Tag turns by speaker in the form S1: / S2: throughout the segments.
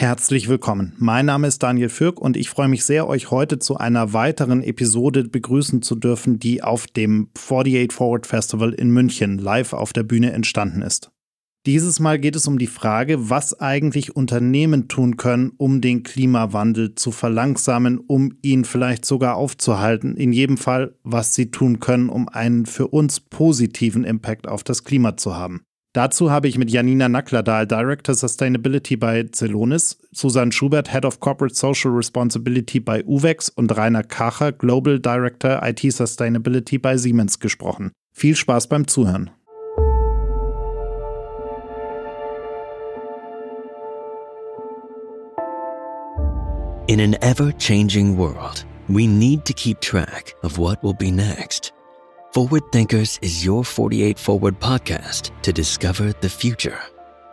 S1: Herzlich willkommen. Mein Name ist Daniel Fürk und ich freue mich sehr, euch heute zu einer weiteren Episode begrüßen zu dürfen, die auf dem 48 Forward Festival in München live auf der Bühne entstanden ist. Dieses Mal geht es um die Frage, was eigentlich Unternehmen tun können, um den Klimawandel zu verlangsamen, um ihn vielleicht sogar aufzuhalten. In jedem Fall, was sie tun können, um einen für uns positiven Impact auf das Klima zu haben. Dazu habe ich mit Janina Nacklerdahl, Director Sustainability bei Celonis, Susanne Schubert, Head of Corporate Social Responsibility bei UVEX und Rainer Kacher, Global Director IT Sustainability bei Siemens gesprochen. Viel Spaß beim Zuhören.
S2: In an ever-changing world, we need to keep track of what will be next. Forward Thinkers is your 48 Forward podcast to discover the future.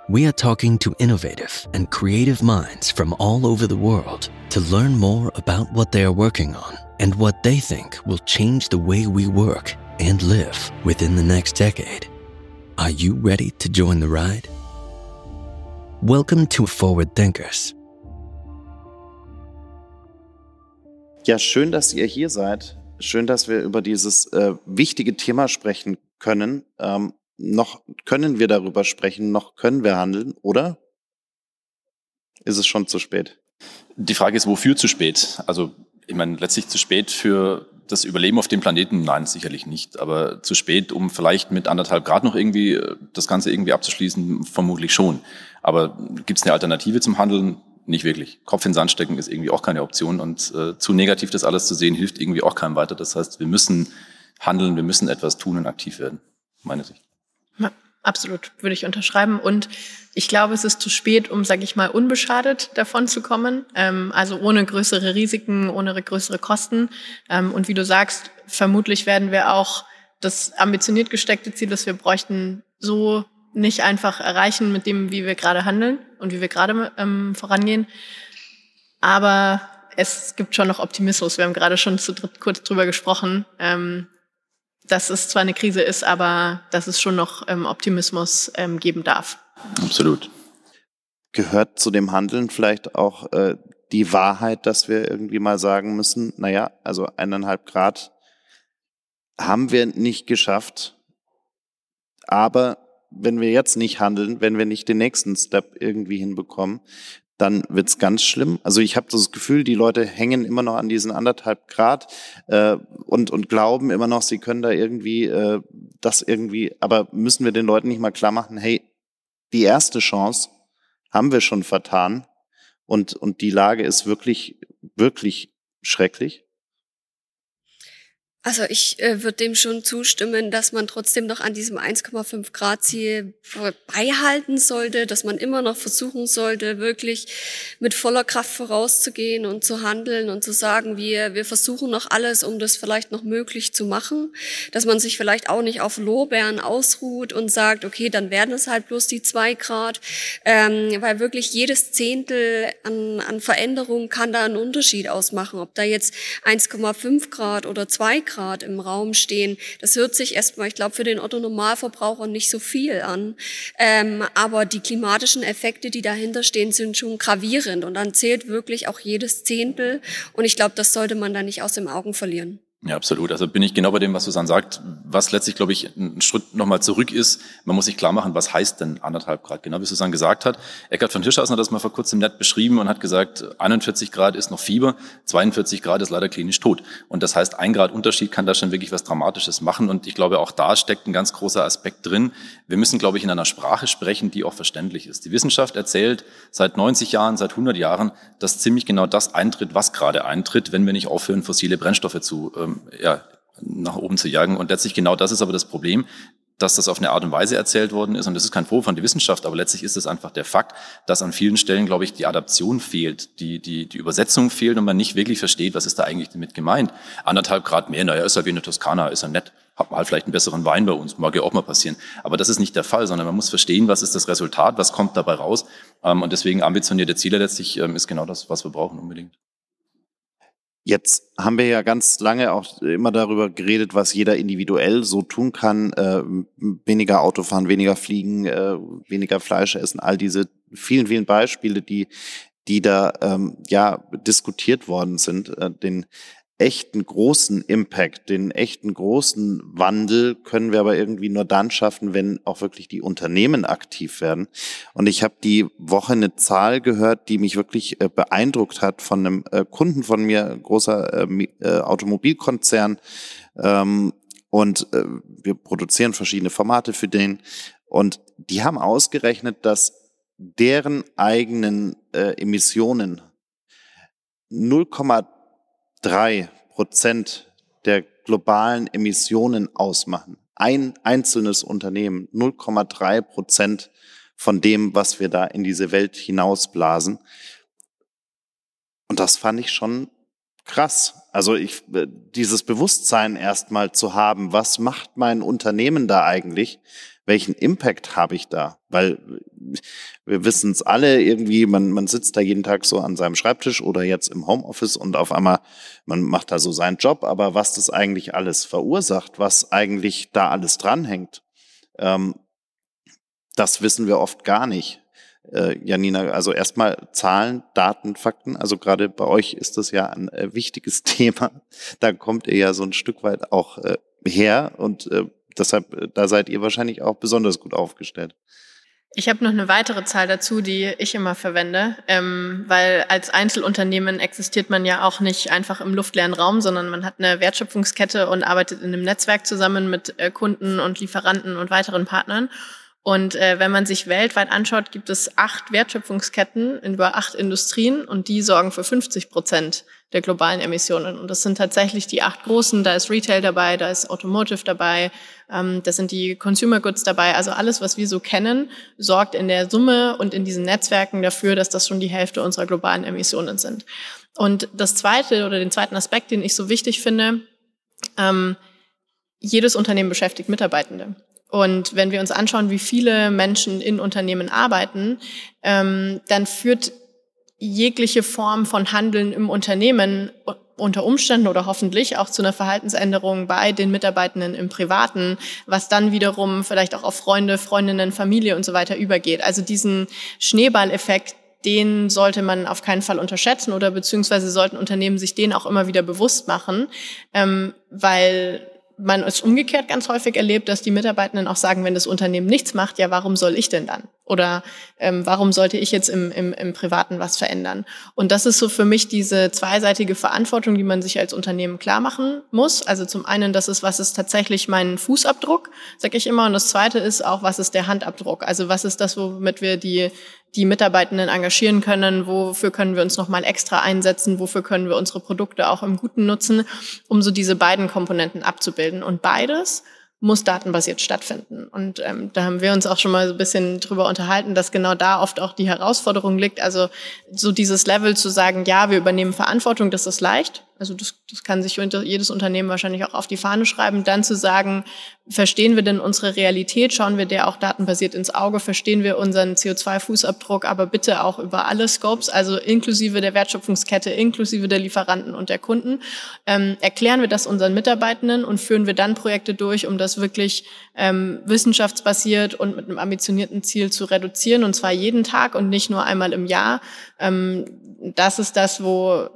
S2: We are talking to innovative and creative minds from all over the world to learn more about what they are working on and what they think will change the way we work and live within the next decade. Are you ready to join the ride? Welcome to Forward Thinkers.
S3: Ja, schön, dass ihr hier seid. Schön, dass wir über dieses äh, wichtige Thema sprechen können. Ähm, noch können wir darüber sprechen, noch können wir handeln, oder? Ist es schon zu spät?
S4: Die Frage ist, wofür zu spät? Also, ich meine, letztlich zu spät für das Überleben auf dem Planeten? Nein, sicherlich nicht. Aber zu spät, um vielleicht mit anderthalb Grad noch irgendwie äh, das Ganze irgendwie abzuschließen? Vermutlich schon. Aber gibt es eine Alternative zum Handeln? Nicht wirklich. Kopf in Sand stecken ist irgendwie auch keine Option und äh, zu negativ das alles zu sehen hilft irgendwie auch keinem weiter. Das heißt, wir müssen handeln, wir müssen etwas tun und aktiv werden, meine Sicht.
S5: Ja, absolut, würde ich unterschreiben. Und ich glaube, es ist zu spät, um, sage ich mal, unbeschadet davon zu kommen. Ähm, also ohne größere Risiken, ohne größere Kosten. Ähm, und wie du sagst, vermutlich werden wir auch das ambitioniert gesteckte Ziel, das wir bräuchten, so nicht einfach erreichen mit dem, wie wir gerade handeln und wie wir gerade ähm, vorangehen. Aber es gibt schon noch Optimismus. Wir haben gerade schon zu dritt kurz drüber gesprochen, ähm, dass es zwar eine Krise ist, aber dass es schon noch ähm, Optimismus ähm, geben darf.
S4: Absolut.
S3: Gehört zu dem Handeln vielleicht auch äh, die Wahrheit, dass wir irgendwie mal sagen müssen, naja, also eineinhalb Grad haben wir nicht geschafft, aber wenn wir jetzt nicht handeln, wenn wir nicht den nächsten Step irgendwie hinbekommen, dann wird's ganz schlimm. Also ich habe das Gefühl, die Leute hängen immer noch an diesen anderthalb Grad äh, und, und glauben immer noch, sie können da irgendwie äh, das irgendwie, aber müssen wir den Leuten nicht mal klar machen, hey, die erste Chance haben wir schon vertan und, und die Lage ist wirklich, wirklich schrecklich.
S6: Also ich äh, würde dem schon zustimmen, dass man trotzdem noch an diesem 1,5 Grad Ziel beihalten sollte, dass man immer noch versuchen sollte, wirklich mit voller Kraft vorauszugehen und zu handeln und zu sagen, wir, wir versuchen noch alles, um das vielleicht noch möglich zu machen, dass man sich vielleicht auch nicht auf Lorbeeren ausruht und sagt, okay, dann werden es halt bloß die zwei Grad, ähm, weil wirklich jedes Zehntel an, an Veränderung kann da einen Unterschied ausmachen, ob da jetzt 1,5 Grad oder zwei Grad Grad im Raum stehen. Das hört sich erstmal, ich glaube, für den Otto Normalverbraucher nicht so viel an. Ähm, aber die klimatischen Effekte, die dahinter stehen, sind schon gravierend. Und dann zählt wirklich auch jedes Zehntel. Und ich glaube, das sollte man da nicht aus den Augen verlieren.
S4: Ja, absolut. Also bin ich genau bei dem, was Susanne sagt. Was letztlich, glaube ich, ein Schritt nochmal zurück ist, man muss sich klar machen, was heißt denn anderthalb Grad? Genau wie Susanne gesagt hat. Eckhard von Hirschhausen hat das mal vor kurzem nett beschrieben und hat gesagt, 41 Grad ist noch Fieber, 42 Grad ist leider klinisch tot. Und das heißt, ein Grad Unterschied kann da schon wirklich was Dramatisches machen. Und ich glaube, auch da steckt ein ganz großer Aspekt drin. Wir müssen, glaube ich, in einer Sprache sprechen, die auch verständlich ist. Die Wissenschaft erzählt seit 90 Jahren, seit 100 Jahren, dass ziemlich genau das eintritt, was gerade eintritt, wenn wir nicht aufhören, fossile Brennstoffe zu ähm, ja, nach oben zu jagen. Und letztlich genau das ist aber das Problem, dass das auf eine Art und Weise erzählt worden ist. Und das ist kein Vorwurf von der Wissenschaft, aber letztlich ist es einfach der Fakt, dass an vielen Stellen, glaube ich, die Adaption fehlt, die, die, die Übersetzung fehlt und man nicht wirklich versteht, was ist da eigentlich damit gemeint. Anderthalb Grad mehr, naja, ist ja wie eine Toskana, ist ja nett. Hat man halt vielleicht einen besseren Wein bei uns, mag ja auch mal passieren. Aber das ist nicht der Fall, sondern man muss verstehen, was ist das Resultat, was kommt dabei raus. Ähm, und deswegen ambitionierte Ziele letztlich ähm, ist genau das, was wir brauchen unbedingt.
S3: Jetzt haben wir ja ganz lange auch immer darüber geredet, was jeder individuell so tun kann. Äh, weniger Autofahren, weniger fliegen, äh, weniger Fleisch essen, all diese vielen, vielen Beispiele, die die da ähm, ja diskutiert worden sind, äh, den echten großen Impact, den echten großen Wandel können wir aber irgendwie nur dann schaffen, wenn auch wirklich die Unternehmen aktiv werden. Und ich habe die Woche eine Zahl gehört, die mich wirklich äh, beeindruckt hat von einem äh, Kunden von mir, großer äh, Automobilkonzern. Ähm, und wir produzieren verschiedene Formate für den. Und die haben ausgerechnet, dass deren eigenen Emissionen 0,3 Prozent der globalen Emissionen ausmachen. Ein einzelnes Unternehmen 0,3 Prozent von dem, was wir da in diese Welt hinausblasen. Und das fand ich schon krass. Also ich, äh, dieses Bewusstsein erstmal zu haben, was macht mein Unternehmen da eigentlich? Welchen Impact habe ich da? Weil wir wissen es alle irgendwie, man, man sitzt da jeden Tag so an seinem Schreibtisch oder jetzt im Homeoffice und auf einmal, man macht da so seinen Job, aber was das eigentlich alles verursacht, was eigentlich da alles dranhängt, ähm, das wissen wir oft gar nicht. Äh, Janina, also erstmal Zahlen, Daten, Fakten. Also gerade bei euch ist das ja ein äh, wichtiges Thema. Da kommt ihr ja so ein Stück weit auch äh, her und äh, deshalb, äh, da seid ihr wahrscheinlich auch besonders gut aufgestellt.
S5: Ich habe noch eine weitere Zahl dazu, die ich immer verwende, ähm, weil als Einzelunternehmen existiert man ja auch nicht einfach im luftleeren Raum, sondern man hat eine Wertschöpfungskette und arbeitet in einem Netzwerk zusammen mit äh, Kunden und Lieferanten und weiteren Partnern. Und äh, wenn man sich weltweit anschaut, gibt es acht Wertschöpfungsketten in über acht Industrien und die sorgen für 50 Prozent der globalen Emissionen. Und das sind tatsächlich die acht großen. Da ist Retail dabei, da ist Automotive dabei, ähm, das sind die Consumer Goods dabei. Also alles, was wir so kennen, sorgt in der Summe und in diesen Netzwerken dafür, dass das schon die Hälfte unserer globalen Emissionen sind. Und das zweite oder den zweiten Aspekt, den ich so wichtig finde, ähm, jedes Unternehmen beschäftigt Mitarbeitende. Und wenn wir uns anschauen, wie viele Menschen in Unternehmen arbeiten, ähm, dann führt jegliche Form von Handeln im Unternehmen unter Umständen oder hoffentlich auch zu einer Verhaltensänderung bei den Mitarbeitenden im Privaten, was dann wiederum vielleicht auch auf Freunde, Freundinnen, Familie und so weiter übergeht. Also diesen Schneeballeffekt, den sollte man auf keinen Fall unterschätzen oder beziehungsweise sollten Unternehmen sich den auch immer wieder bewusst machen, ähm, weil man es umgekehrt ganz häufig erlebt, dass die Mitarbeitenden auch sagen, wenn das Unternehmen nichts macht, ja, warum soll ich denn dann? Oder ähm, warum sollte ich jetzt im, im, im Privaten was verändern? Und das ist so für mich diese zweiseitige Verantwortung, die man sich als Unternehmen klar machen muss. Also zum einen, das ist, was ist tatsächlich mein Fußabdruck, sage ich immer. Und das zweite ist auch, was ist der Handabdruck? Also was ist das, womit wir die die Mitarbeitenden engagieren können, wofür können wir uns nochmal extra einsetzen, wofür können wir unsere Produkte auch im Guten nutzen, um so diese beiden Komponenten abzubilden. Und beides muss datenbasiert stattfinden. Und ähm, da haben wir uns auch schon mal so ein bisschen drüber unterhalten, dass genau da oft auch die Herausforderung liegt. Also so dieses Level zu sagen, ja, wir übernehmen Verantwortung, das ist leicht. Also das, das kann sich jedes Unternehmen wahrscheinlich auch auf die Fahne schreiben. Dann zu sagen, verstehen wir denn unsere Realität? Schauen wir der auch datenbasiert ins Auge? Verstehen wir unseren CO2-Fußabdruck? Aber bitte auch über alle Scopes, also inklusive der Wertschöpfungskette, inklusive der Lieferanten und der Kunden. Ähm, erklären wir das unseren Mitarbeitenden und führen wir dann Projekte durch, um das wirklich ähm, wissenschaftsbasiert und mit einem ambitionierten Ziel zu reduzieren, und zwar jeden Tag und nicht nur einmal im Jahr. Ähm, das ist das, wo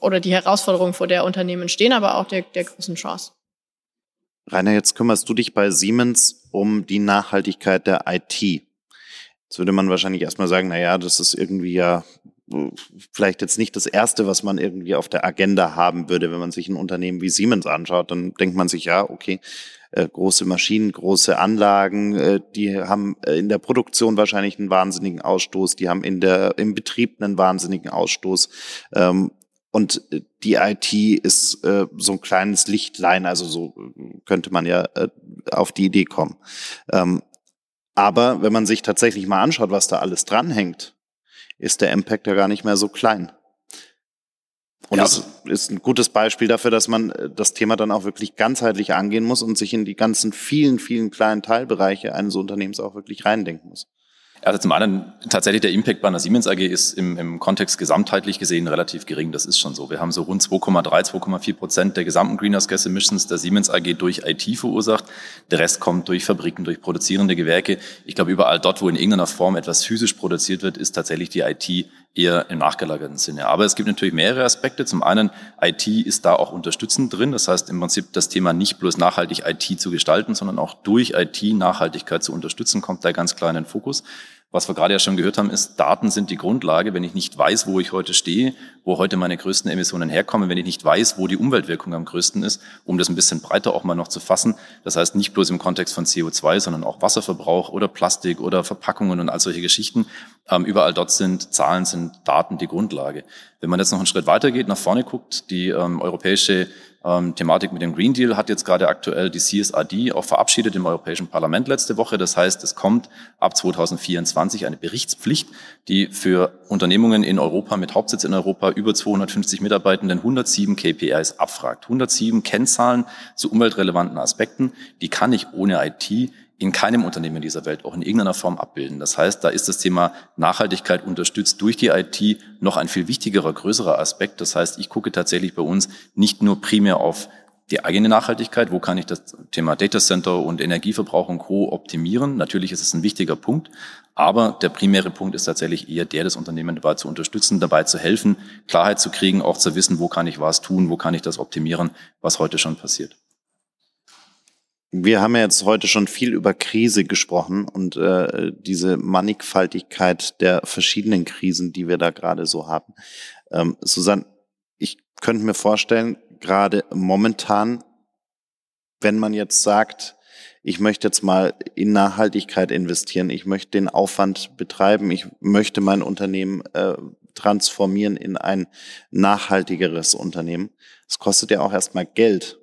S5: oder die Herausforderungen, vor der Unternehmen stehen, aber auch der, der großen Chance.
S3: Rainer, jetzt kümmerst du dich bei Siemens um die Nachhaltigkeit der IT. Jetzt würde man wahrscheinlich erstmal sagen, na ja, das ist irgendwie ja vielleicht jetzt nicht das erste, was man irgendwie auf der Agenda haben würde, wenn man sich ein Unternehmen wie Siemens anschaut, dann denkt man sich, ja, okay, äh, große Maschinen, große Anlagen, äh, die haben äh, in der Produktion wahrscheinlich einen wahnsinnigen Ausstoß, die haben in der, im Betrieb einen wahnsinnigen Ausstoß. Ähm, und äh, die IT ist äh, so ein kleines Lichtlein, also so könnte man ja äh, auf die Idee kommen. Ähm, aber wenn man sich tatsächlich mal anschaut, was da alles dranhängt, ist der Impact ja gar nicht mehr so klein. Und ja. das ist ein gutes Beispiel dafür, dass man äh, das Thema dann auch wirklich ganzheitlich angehen muss und sich in die ganzen vielen, vielen kleinen Teilbereiche eines Unternehmens auch wirklich reindenken muss.
S4: Also zum einen tatsächlich der Impact bei einer Siemens AG ist im, im Kontext gesamtheitlich gesehen relativ gering. Das ist schon so. Wir haben so rund 2,3, 2,4 Prozent der gesamten Greenhouse Gas Emissions der Siemens AG durch IT verursacht. Der Rest kommt durch Fabriken, durch produzierende Gewerke. Ich glaube, überall dort, wo in irgendeiner Form etwas physisch produziert wird, ist tatsächlich die IT eher im nachgelagerten Sinne. Aber es gibt natürlich mehrere Aspekte. Zum einen, IT ist da auch unterstützend drin. Das heißt im Prinzip das Thema nicht bloß nachhaltig IT zu gestalten, sondern auch durch IT Nachhaltigkeit zu unterstützen, kommt da ganz klar in den Fokus. Was wir gerade ja schon gehört haben, ist, Daten sind die Grundlage. Wenn ich nicht weiß, wo ich heute stehe, wo heute meine größten Emissionen herkommen, wenn ich nicht weiß, wo die Umweltwirkung am größten ist, um das ein bisschen breiter auch mal noch zu fassen. Das heißt nicht bloß im Kontext von CO2, sondern auch Wasserverbrauch oder Plastik oder Verpackungen und all solche Geschichten. Ähm, überall dort sind Zahlen, sind Daten die Grundlage. Wenn man jetzt noch einen Schritt weitergeht, nach vorne guckt, die ähm, europäische ähm, Thematik mit dem Green Deal hat jetzt gerade aktuell die CSRD auch verabschiedet im Europäischen Parlament letzte Woche. Das heißt, es kommt ab 2024 eine Berichtspflicht, die für Unternehmungen in Europa mit Hauptsitz in Europa über 250 Mitarbeitenden 107 KPIs abfragt. 107 Kennzahlen zu umweltrelevanten Aspekten, die kann ich ohne IT in keinem Unternehmen dieser Welt auch in irgendeiner Form abbilden. Das heißt, da ist das Thema Nachhaltigkeit unterstützt durch die IT noch ein viel wichtigerer, größerer Aspekt. Das heißt, ich gucke tatsächlich bei uns nicht nur primär auf die eigene Nachhaltigkeit, wo kann ich das Thema Data Center und Energieverbrauch und Co. optimieren. Natürlich ist es ein wichtiger Punkt, aber der primäre Punkt ist tatsächlich eher der, das Unternehmen dabei zu unterstützen, dabei zu helfen, Klarheit zu kriegen, auch zu wissen, wo kann ich was tun, wo kann ich das optimieren, was heute schon passiert.
S3: Wir haben ja jetzt heute schon viel über Krise gesprochen und äh, diese Mannigfaltigkeit der verschiedenen Krisen, die wir da gerade so haben. Ähm, Susanne, ich könnte mir vorstellen, gerade momentan, wenn man jetzt sagt, ich möchte jetzt mal in Nachhaltigkeit investieren, ich möchte den Aufwand betreiben, ich möchte mein Unternehmen äh, transformieren in ein nachhaltigeres Unternehmen. Es kostet ja auch erstmal Geld.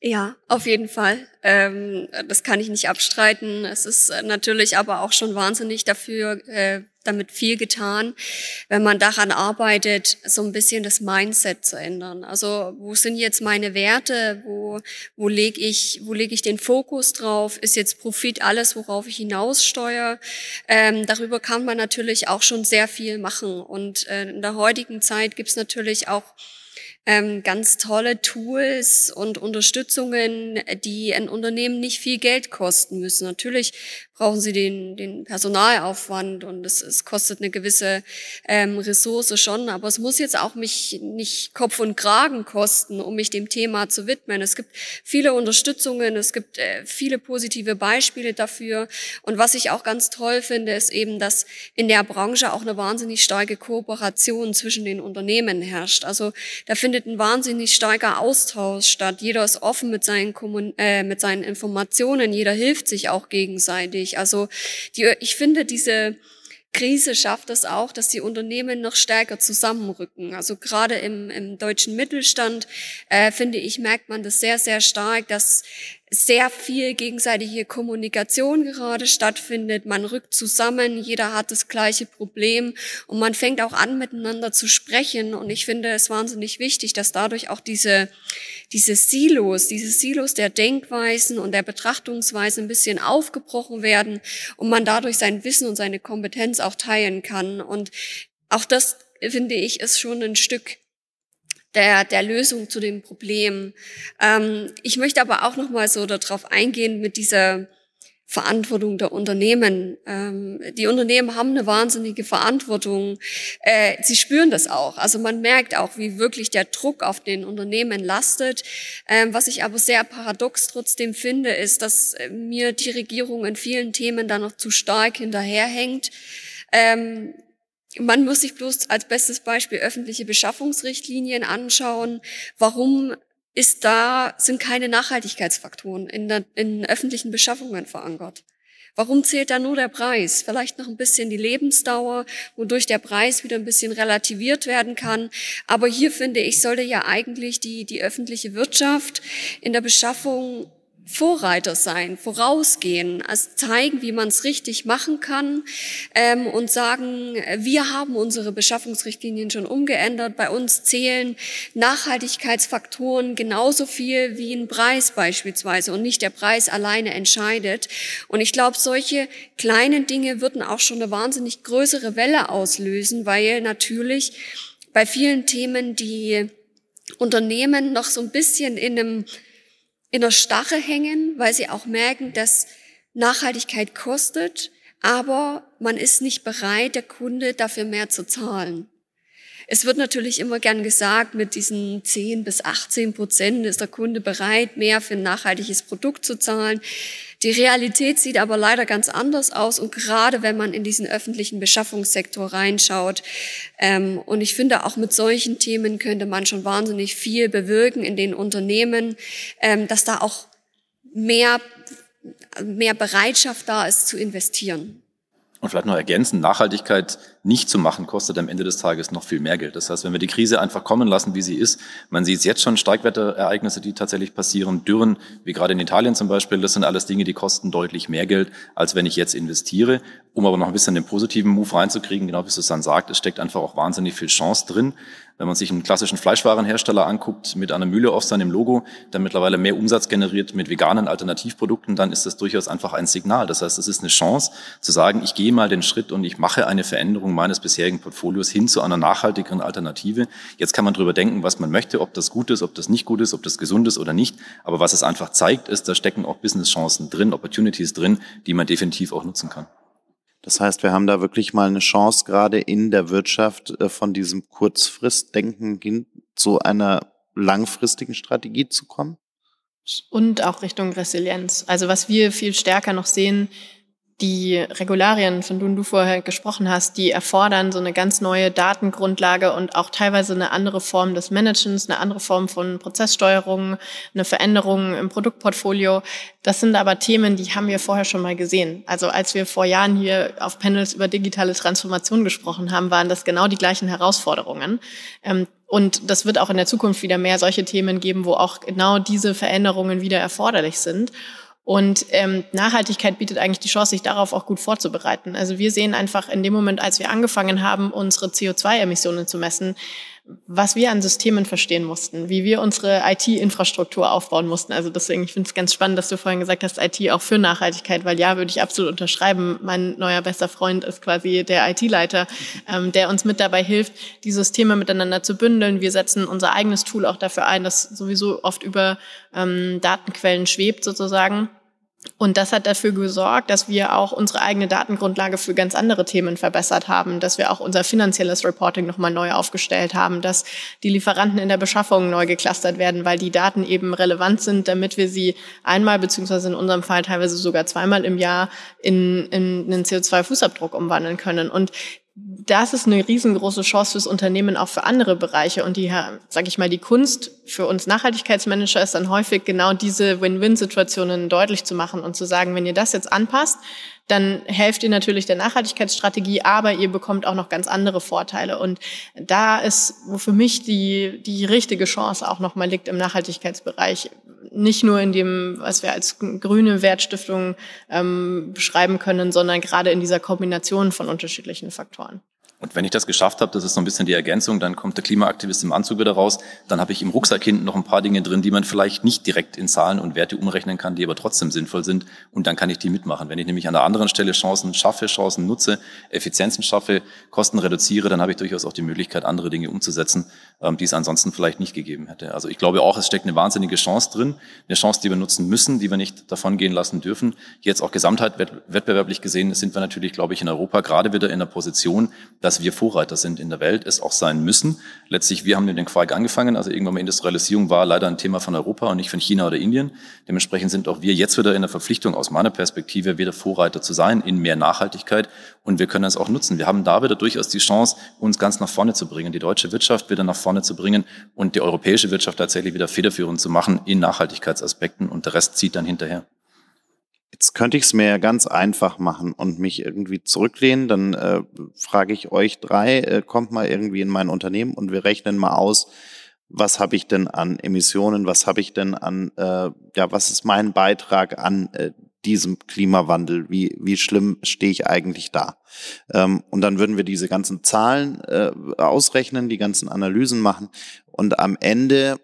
S6: Ja, auf jeden Fall. Ähm, das kann ich nicht abstreiten. Es ist natürlich aber auch schon wahnsinnig dafür, äh, damit viel getan, wenn man daran arbeitet, so ein bisschen das Mindset zu ändern. Also wo sind jetzt meine Werte? Wo, wo lege ich, wo lege ich den Fokus drauf? Ist jetzt Profit alles, worauf ich hinaussteuere? Ähm, darüber kann man natürlich auch schon sehr viel machen. Und äh, in der heutigen Zeit gibt es natürlich auch ähm, ganz tolle Tools und Unterstützungen, die ein Unternehmen nicht viel Geld kosten müssen. Natürlich brauchen sie den, den Personalaufwand und es, es kostet eine gewisse ähm, Ressource schon, aber es muss jetzt auch mich nicht Kopf und Kragen kosten, um mich dem Thema zu widmen. Es gibt viele Unterstützungen, es gibt äh, viele positive Beispiele dafür und was ich auch ganz toll finde, ist eben, dass in der Branche auch eine wahnsinnig starke Kooperation zwischen den Unternehmen herrscht. Also da findet ein wahnsinnig starker Austausch statt. Jeder ist offen mit seinen, Kommun äh, mit seinen Informationen, jeder hilft sich auch gegenseitig wichtig. Also die, ich finde, diese Krise schafft es auch, dass die Unternehmen noch stärker zusammenrücken. Also gerade im, im deutschen Mittelstand, äh, finde ich, merkt man das sehr, sehr stark, dass sehr viel gegenseitige Kommunikation gerade stattfindet. Man rückt zusammen, jeder hat das gleiche Problem und man fängt auch an, miteinander zu sprechen. Und ich finde es wahnsinnig wichtig, dass dadurch auch diese, diese Silos, diese Silos der Denkweisen und der Betrachtungsweise ein bisschen aufgebrochen werden und man dadurch sein Wissen und seine Kompetenz auch teilen kann. Und auch das, finde ich, ist schon ein Stück der, der Lösung zu dem Problem. Ähm, ich möchte aber auch noch mal so darauf eingehen mit dieser Verantwortung der Unternehmen. Ähm, die Unternehmen haben eine wahnsinnige Verantwortung. Äh, sie spüren das auch. Also man merkt auch, wie wirklich der Druck auf den Unternehmen lastet. Ähm, was ich aber sehr paradox trotzdem finde, ist, dass äh, mir die Regierung in vielen Themen da noch zu stark hinterherhängt. Ähm, man muss sich bloß als bestes Beispiel öffentliche Beschaffungsrichtlinien anschauen. Warum ist da, sind keine Nachhaltigkeitsfaktoren in, der, in öffentlichen Beschaffungen verankert? Warum zählt da nur der Preis? Vielleicht noch ein bisschen die Lebensdauer, wodurch der Preis wieder ein bisschen relativiert werden kann. Aber hier finde ich, sollte ja eigentlich die, die öffentliche Wirtschaft in der Beschaffung Vorreiter sein, vorausgehen, also zeigen, wie man es richtig machen kann ähm, und sagen, wir haben unsere Beschaffungsrichtlinien schon umgeändert. Bei uns zählen Nachhaltigkeitsfaktoren genauso viel wie ein Preis beispielsweise und nicht der Preis alleine entscheidet. Und ich glaube, solche kleinen Dinge würden auch schon eine wahnsinnig größere Welle auslösen, weil natürlich bei vielen Themen die Unternehmen noch so ein bisschen in einem in der Stache hängen, weil sie auch merken, dass Nachhaltigkeit kostet, aber man ist nicht bereit, der Kunde dafür mehr zu zahlen. Es wird natürlich immer gern gesagt, mit diesen 10 bis 18 Prozent ist der Kunde bereit, mehr für ein nachhaltiges Produkt zu zahlen. Die Realität sieht aber leider ganz anders aus und gerade wenn man in diesen öffentlichen Beschaffungssektor reinschaut. Ähm, und ich finde, auch mit solchen Themen könnte man schon wahnsinnig viel bewirken in den Unternehmen, ähm, dass da auch mehr, mehr Bereitschaft da ist zu investieren.
S4: Und vielleicht noch ergänzen, Nachhaltigkeit nicht zu machen, kostet am Ende des Tages noch viel mehr Geld. Das heißt, wenn wir die Krise einfach kommen lassen, wie sie ist, man sieht jetzt schon Steigwetterereignisse, die tatsächlich passieren, Dürren, wie gerade in Italien zum Beispiel, das sind alles Dinge, die kosten deutlich mehr Geld, als wenn ich jetzt investiere. Um aber noch ein bisschen den positiven Move reinzukriegen, genau wie Susanne sagt, es steckt einfach auch wahnsinnig viel Chance drin. Wenn man sich einen klassischen Fleischwarenhersteller anguckt mit einer Mühle auf seinem Logo, der mittlerweile mehr Umsatz generiert mit veganen Alternativprodukten, dann ist das durchaus einfach ein Signal. Das heißt, es ist eine Chance zu sagen, ich gehe mal den Schritt und ich mache eine Veränderung meines bisherigen Portfolios hin zu einer nachhaltigeren Alternative. Jetzt kann man darüber denken, was man möchte, ob das gut ist, ob das nicht gut ist, ob das gesund ist oder nicht. Aber was es einfach zeigt, ist, da stecken auch Business-Chancen drin, Opportunities drin, die man definitiv auch nutzen kann.
S3: Das heißt, wir haben da wirklich mal eine Chance, gerade in der Wirtschaft äh, von diesem Kurzfristdenken hin zu einer langfristigen Strategie zu kommen.
S5: Und auch Richtung Resilienz. Also was wir viel stärker noch sehen, die Regularien, von denen du vorher gesprochen hast, die erfordern so eine ganz neue Datengrundlage und auch teilweise eine andere Form des Managements, eine andere Form von Prozesssteuerung, eine Veränderung im Produktportfolio. Das sind aber Themen, die haben wir vorher schon mal gesehen. Also als wir vor Jahren hier auf Panels über digitale Transformation gesprochen haben, waren das genau die gleichen Herausforderungen. Ähm, und das wird auch in der Zukunft wieder mehr solche Themen geben, wo auch genau diese Veränderungen wieder erforderlich sind. Und ähm, Nachhaltigkeit bietet eigentlich die Chance, sich darauf auch gut vorzubereiten. Also wir sehen einfach in dem Moment, als wir angefangen haben, unsere CO2-Emissionen zu messen, was wir an Systemen verstehen mussten, wie wir unsere IT-Infrastruktur aufbauen mussten. Also deswegen, ich finde es ganz spannend, dass du vorhin gesagt hast, IT auch für Nachhaltigkeit, weil ja, würde ich absolut unterschreiben. Mein neuer bester Freund ist quasi der IT-Leiter, ähm, der uns mit dabei hilft, die Systeme miteinander zu bündeln. Wir setzen unser eigenes Tool auch dafür ein, das sowieso oft über ähm, Datenquellen schwebt sozusagen und das hat dafür gesorgt, dass wir auch unsere eigene Datengrundlage für ganz andere Themen verbessert haben, dass wir auch unser finanzielles Reporting nochmal neu aufgestellt haben, dass die Lieferanten in der Beschaffung neu geclustert werden, weil die Daten eben relevant sind, damit wir sie einmal beziehungsweise in unserem Fall teilweise sogar zweimal im Jahr in, in einen CO2-Fußabdruck umwandeln können. Und das ist eine riesengroße Chance fürs Unternehmen, auch für andere Bereiche. Und die, sage ich mal, die Kunst für uns Nachhaltigkeitsmanager ist dann häufig genau diese Win-Win-Situationen deutlich zu machen und zu sagen, wenn ihr das jetzt anpasst, dann helft ihr natürlich der Nachhaltigkeitsstrategie, aber ihr bekommt auch noch ganz andere Vorteile. Und da ist, wo für mich die, die richtige Chance auch nochmal liegt im Nachhaltigkeitsbereich, nicht nur in dem, was wir als grüne Wertstiftung ähm, beschreiben können, sondern gerade in dieser Kombination von unterschiedlichen Faktoren.
S4: Und wenn ich das geschafft habe, das ist so ein bisschen die Ergänzung, dann kommt der Klimaaktivist im Anzug wieder raus, dann habe ich im Rucksack hinten noch ein paar Dinge drin, die man vielleicht nicht direkt in Zahlen und Werte umrechnen kann, die aber trotzdem sinnvoll sind und dann kann ich die mitmachen. Wenn ich nämlich an der anderen Stelle Chancen schaffe, Chancen nutze, Effizienzen schaffe, Kosten reduziere, dann habe ich durchaus auch die Möglichkeit, andere Dinge umzusetzen, ähm, die es ansonsten vielleicht nicht gegeben hätte. Also ich glaube auch, es steckt eine wahnsinnige Chance drin, eine Chance, die wir nutzen müssen, die wir nicht davon gehen lassen dürfen. Jetzt auch Gesamtheit wettbewerblich gesehen sind wir natürlich, glaube ich, in Europa gerade wieder in der Position, dass wir Vorreiter sind in der Welt, es auch sein müssen. Letztlich, wir haben dem Quark angefangen, also irgendwann mal Industrialisierung war leider ein Thema von Europa und nicht von China oder Indien. Dementsprechend sind auch wir jetzt wieder in der Verpflichtung, aus meiner Perspektive, wieder Vorreiter zu sein in mehr Nachhaltigkeit und wir können es auch nutzen. Wir haben da wieder durchaus die Chance, uns ganz nach vorne zu bringen, die deutsche Wirtschaft wieder nach vorne zu bringen und die europäische Wirtschaft tatsächlich wieder federführend zu machen in Nachhaltigkeitsaspekten und der Rest zieht dann hinterher.
S3: Jetzt könnte ich es mir ja ganz einfach machen und mich irgendwie zurücklehnen. Dann äh, frage ich euch drei, äh, kommt mal irgendwie in mein Unternehmen und wir rechnen mal aus, was habe ich denn an Emissionen, was habe ich denn an, äh, ja, was ist mein Beitrag an äh, diesem Klimawandel? Wie, wie schlimm stehe ich eigentlich da? Ähm, und dann würden wir diese ganzen Zahlen äh, ausrechnen, die ganzen Analysen machen und am Ende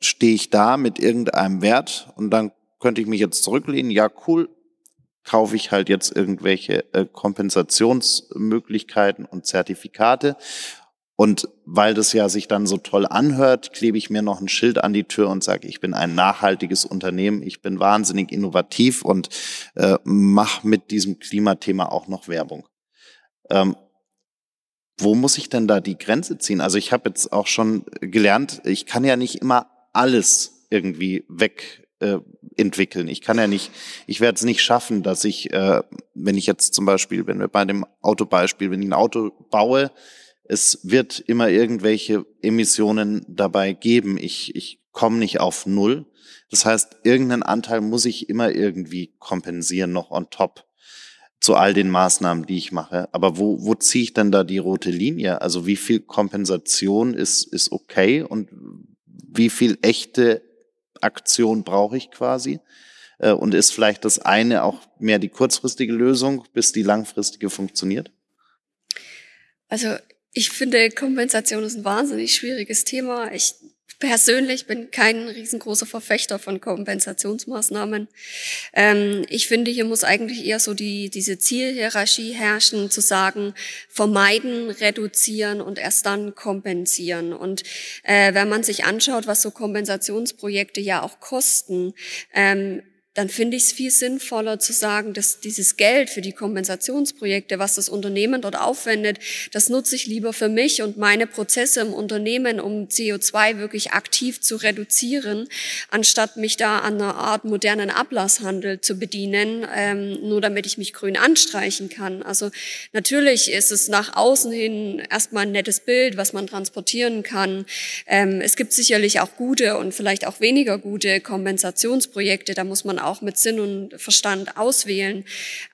S3: stehe ich da mit irgendeinem Wert und dann könnte ich mich jetzt zurücklehnen, ja cool, kaufe ich halt jetzt irgendwelche äh, Kompensationsmöglichkeiten und Zertifikate. Und weil das ja sich dann so toll anhört, klebe ich mir noch ein Schild an die Tür und sage, ich bin ein nachhaltiges Unternehmen, ich bin wahnsinnig innovativ und äh, mache mit diesem Klimathema auch noch Werbung. Ähm, wo muss ich denn da die Grenze ziehen? Also ich habe jetzt auch schon gelernt, ich kann ja nicht immer alles irgendwie weg äh, entwickeln. Ich kann ja nicht, ich werde es nicht schaffen, dass ich, äh, wenn ich jetzt zum Beispiel, wenn wir bei dem Autobeispiel, wenn ich ein Auto baue, es wird immer irgendwelche Emissionen dabei geben. Ich, ich komme nicht auf Null. Das heißt, irgendeinen Anteil muss ich immer irgendwie kompensieren, noch on top zu all den Maßnahmen, die ich mache. Aber wo, wo ziehe ich denn da die rote Linie? Also wie viel Kompensation ist, ist okay und wie viel echte Aktion brauche ich quasi? Äh, und ist vielleicht das eine auch mehr die kurzfristige Lösung, bis die langfristige funktioniert?
S6: Also ich finde, Kompensation ist ein wahnsinnig schwieriges Thema. Ich persönlich bin kein riesengroßer Verfechter von Kompensationsmaßnahmen. Ähm, ich finde, hier muss eigentlich eher so die, diese Zielhierarchie herrschen, zu sagen, vermeiden, reduzieren und erst dann kompensieren. Und äh, wenn man sich anschaut, was so Kompensationsprojekte ja auch kosten, ähm, dann finde ich es viel sinnvoller zu sagen, dass dieses Geld für die Kompensationsprojekte, was das Unternehmen dort aufwendet, das nutze ich lieber für mich und meine Prozesse im Unternehmen, um CO2 wirklich aktiv zu reduzieren, anstatt mich da an einer Art modernen Ablasshandel zu bedienen, ähm, nur damit ich mich grün anstreichen kann. Also natürlich ist es nach außen hin erstmal ein nettes Bild, was man transportieren kann. Ähm, es gibt sicherlich auch gute und vielleicht auch weniger gute Kompensationsprojekte. Da muss man auch mit Sinn und Verstand auswählen.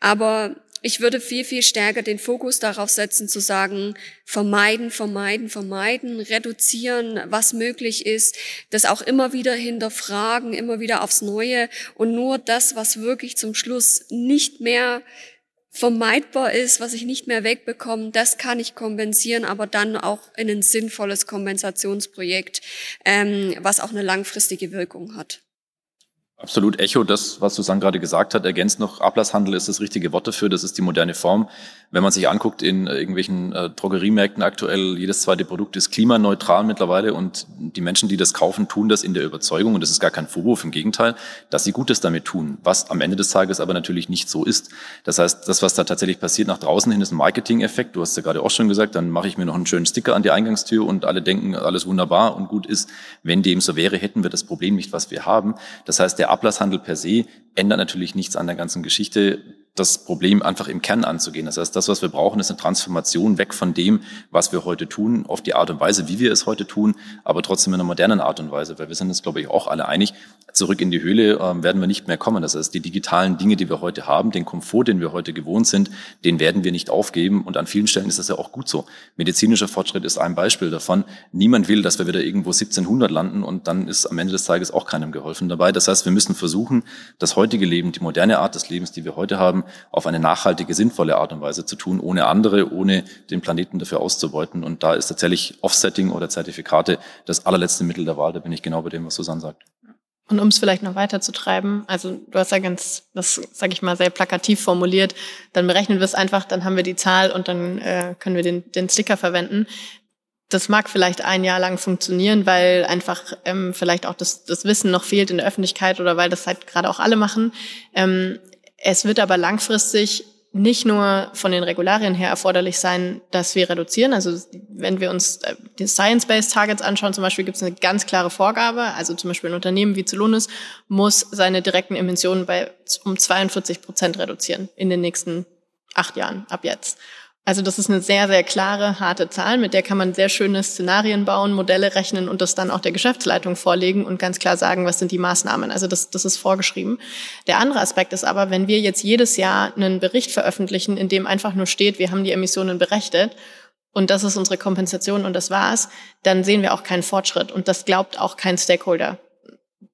S6: Aber ich würde viel, viel stärker den Fokus darauf setzen, zu sagen, vermeiden, vermeiden, vermeiden, reduzieren, was möglich ist, das auch immer wieder hinterfragen, immer wieder aufs Neue und nur das, was wirklich zum Schluss nicht mehr vermeidbar ist, was ich nicht mehr wegbekomme, das kann ich kompensieren, aber dann auch in ein sinnvolles Kompensationsprojekt, ähm, was auch eine langfristige Wirkung hat.
S4: Absolut Echo, das, was Susanne gerade gesagt hat, ergänzt noch, Ablasshandel ist das richtige Wort dafür, das ist die moderne Form. Wenn man sich anguckt in irgendwelchen äh, Drogeriemärkten aktuell, jedes zweite Produkt ist klimaneutral mittlerweile und die Menschen, die das kaufen, tun das in der Überzeugung, und das ist gar kein Vorwurf, im Gegenteil, dass sie Gutes damit tun, was am Ende des Tages aber natürlich nicht so ist. Das heißt, das, was da tatsächlich passiert nach draußen hin, ist ein Marketing-Effekt. Du hast ja gerade auch schon gesagt, dann mache ich mir noch einen schönen Sticker an die Eingangstür und alle denken, alles wunderbar und gut ist. Wenn dem so wäre, hätten wir das Problem nicht, was wir haben. Das heißt, der der Ablasshandel per se ändert natürlich nichts an der ganzen Geschichte das Problem einfach im Kern anzugehen. Das heißt, das, was wir brauchen, ist eine Transformation weg von dem, was wir heute tun, auf die Art und Weise, wie wir es heute tun, aber trotzdem in einer modernen Art und Weise, weil wir sind uns, glaube ich, auch alle einig, zurück in die Höhle äh, werden wir nicht mehr kommen. Das heißt, die digitalen Dinge, die wir heute haben, den Komfort, den wir heute gewohnt sind, den werden wir nicht aufgeben und an vielen Stellen ist das ja auch gut so. Medizinischer Fortschritt ist ein Beispiel davon. Niemand will, dass wir wieder irgendwo 1700 landen und dann ist am Ende des Tages auch keinem geholfen dabei. Das heißt, wir müssen versuchen, das heutige Leben, die moderne Art des Lebens, die wir heute haben, auf eine nachhaltige, sinnvolle Art und Weise zu tun, ohne andere, ohne den Planeten dafür auszubeuten. Und da ist tatsächlich Offsetting oder Zertifikate das allerletzte Mittel der Wahl. Da bin ich genau bei dem, was Susanne sagt.
S5: Und um es vielleicht noch weiter zu treiben, also du hast ja ganz, das sage ich mal, sehr plakativ formuliert, dann berechnen wir es einfach, dann haben wir die Zahl und dann äh, können wir den, den Sticker verwenden. Das mag vielleicht ein Jahr lang funktionieren, weil einfach ähm, vielleicht auch das, das Wissen noch fehlt in der Öffentlichkeit oder weil das halt gerade auch alle machen. Ähm, es wird aber langfristig nicht nur von den Regularien her erforderlich sein, dass wir reduzieren. Also wenn wir uns äh, die Science-Based Targets anschauen, zum Beispiel gibt es eine ganz klare Vorgabe. Also zum Beispiel ein Unternehmen wie Zelonis muss seine direkten Emissionen bei um 42 Prozent reduzieren in den nächsten acht Jahren ab jetzt. Also das ist eine sehr, sehr klare, harte Zahl, mit der kann man sehr schöne Szenarien bauen, Modelle rechnen und das dann auch der Geschäftsleitung vorlegen und ganz klar sagen, was sind die Maßnahmen. Also das, das ist vorgeschrieben. Der andere Aspekt ist aber, wenn wir jetzt jedes Jahr einen Bericht veröffentlichen, in dem einfach nur steht, wir haben die Emissionen berechnet und das ist unsere Kompensation und das war's, dann sehen wir auch keinen Fortschritt und das glaubt auch kein Stakeholder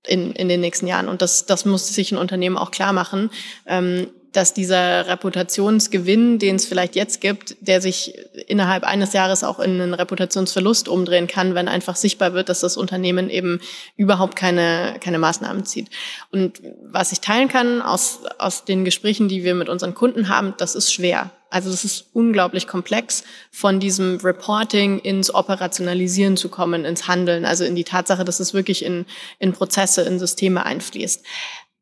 S5: in, in den nächsten Jahren. Und das, das muss sich ein Unternehmen auch klar machen. Ähm, dass dieser Reputationsgewinn, den es vielleicht jetzt gibt, der sich innerhalb eines Jahres auch in einen Reputationsverlust umdrehen kann, wenn einfach sichtbar wird, dass das Unternehmen eben überhaupt keine, keine Maßnahmen zieht. Und was ich teilen kann aus, aus den Gesprächen, die wir mit unseren Kunden haben, das ist schwer. Also das ist unglaublich komplex, von diesem Reporting ins Operationalisieren zu kommen, ins Handeln, also in die Tatsache, dass es wirklich in, in Prozesse, in Systeme einfließt.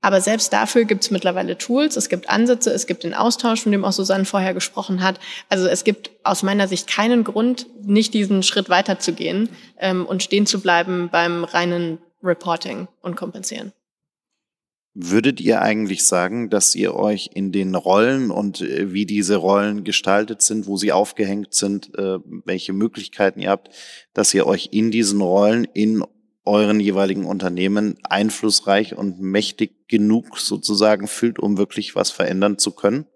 S5: Aber selbst dafür gibt es mittlerweile Tools, es gibt Ansätze, es gibt den Austausch, von dem auch Susanne vorher gesprochen hat. Also es gibt aus meiner Sicht keinen Grund, nicht diesen Schritt weiterzugehen ähm, und stehen zu bleiben beim reinen Reporting und Kompensieren.
S3: Würdet ihr eigentlich sagen, dass ihr euch in den Rollen und äh, wie diese Rollen gestaltet sind, wo sie aufgehängt sind, äh, welche Möglichkeiten ihr habt, dass ihr euch in diesen Rollen in euren jeweiligen Unternehmen einflussreich und mächtig genug sozusagen fühlt, um wirklich was verändern zu können?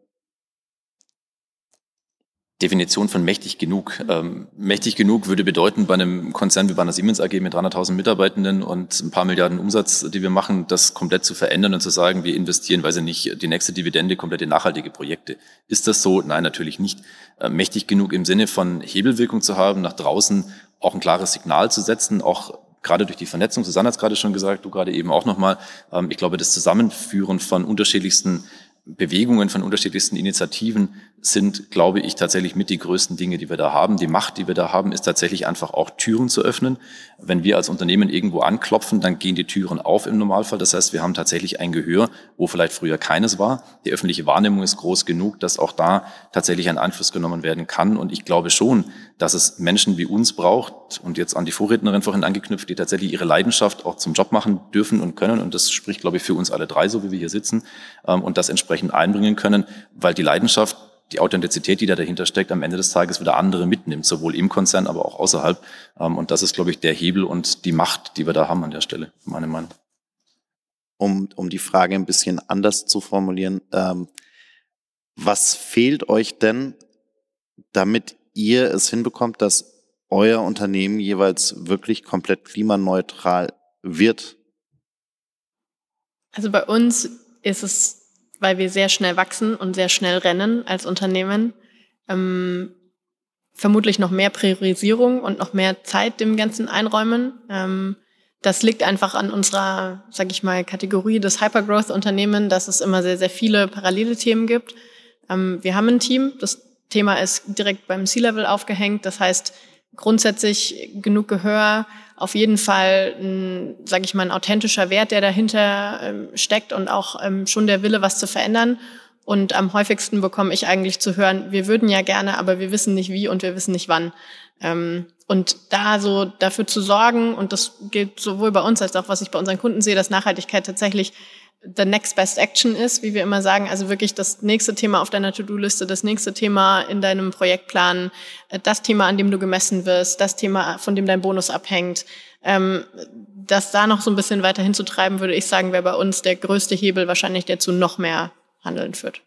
S4: Definition von mächtig genug. Ähm, mächtig genug würde bedeuten, bei einem Konzern wie bei einer Siemens AG mit 300.000 Mitarbeitenden und ein paar Milliarden Umsatz, die wir machen, das komplett zu verändern und zu sagen, wir investieren, weiß ich nicht, die nächste Dividende komplett in nachhaltige Projekte. Ist das so? Nein, natürlich nicht. Äh, mächtig genug im Sinne von Hebelwirkung zu haben, nach draußen auch ein klares Signal zu setzen, auch gerade durch die Vernetzung, Susanne hat es gerade schon gesagt, du gerade eben auch nochmal, ähm, ich glaube, das Zusammenführen von unterschiedlichsten Bewegungen von unterschiedlichsten Initiativen sind, glaube ich, tatsächlich mit die größten Dinge, die wir da haben. Die Macht, die wir da haben, ist tatsächlich einfach auch Türen zu öffnen. Wenn wir als Unternehmen irgendwo anklopfen, dann gehen die Türen auf im Normalfall. Das heißt, wir haben tatsächlich ein Gehör, wo vielleicht früher keines war. Die öffentliche Wahrnehmung ist groß genug, dass auch da tatsächlich ein Einfluss genommen werden kann. Und ich glaube schon, dass es Menschen wie uns braucht und jetzt an die Vorrednerin vorhin angeknüpft, die tatsächlich ihre Leidenschaft auch zum Job machen dürfen und können. Und das spricht, glaube ich, für uns alle drei, so wie wir hier sitzen, ähm, und das entsprechend einbringen können, weil die Leidenschaft die Authentizität, die da dahinter steckt, am Ende des Tages wieder andere mitnimmt, sowohl im Konzern, aber auch außerhalb. Ähm, und das ist, glaube ich, der Hebel und die Macht, die wir da haben an der Stelle, meine Meinung.
S3: Um, um die Frage ein bisschen anders zu formulieren, ähm, was fehlt euch denn, damit ihr es hinbekommt, dass euer Unternehmen jeweils wirklich komplett klimaneutral wird?
S5: Also bei uns ist es weil wir sehr schnell wachsen und sehr schnell rennen als Unternehmen. Ähm, vermutlich noch mehr Priorisierung und noch mehr Zeit dem Ganzen einräumen. Ähm, das liegt einfach an unserer, sag ich mal, Kategorie des Hypergrowth-Unternehmen, dass es immer sehr, sehr viele parallele Themen gibt. Ähm, wir haben ein Team. Das Thema ist direkt beim C-Level aufgehängt. Das heißt, grundsätzlich genug Gehör, auf jeden Fall, sage ich mal, ein authentischer Wert, der dahinter ähm, steckt und auch ähm, schon der Wille, was zu verändern. Und am häufigsten bekomme ich eigentlich zu hören, wir würden ja gerne, aber wir wissen nicht wie und wir wissen nicht wann. Ähm, und da so dafür zu sorgen, und das gilt sowohl bei uns als auch, was ich bei unseren Kunden sehe, dass Nachhaltigkeit tatsächlich the next best action ist, wie wir immer sagen. Also wirklich das nächste Thema auf deiner To-Do-Liste, das nächste Thema in deinem Projektplan, äh, das Thema, an dem du gemessen wirst, das Thema, von dem dein Bonus abhängt. Ähm, das da noch so ein bisschen weiter hinzutreiben, würde ich sagen, wäre bei uns der größte Hebel wahrscheinlich, der zu noch mehr Handeln führt.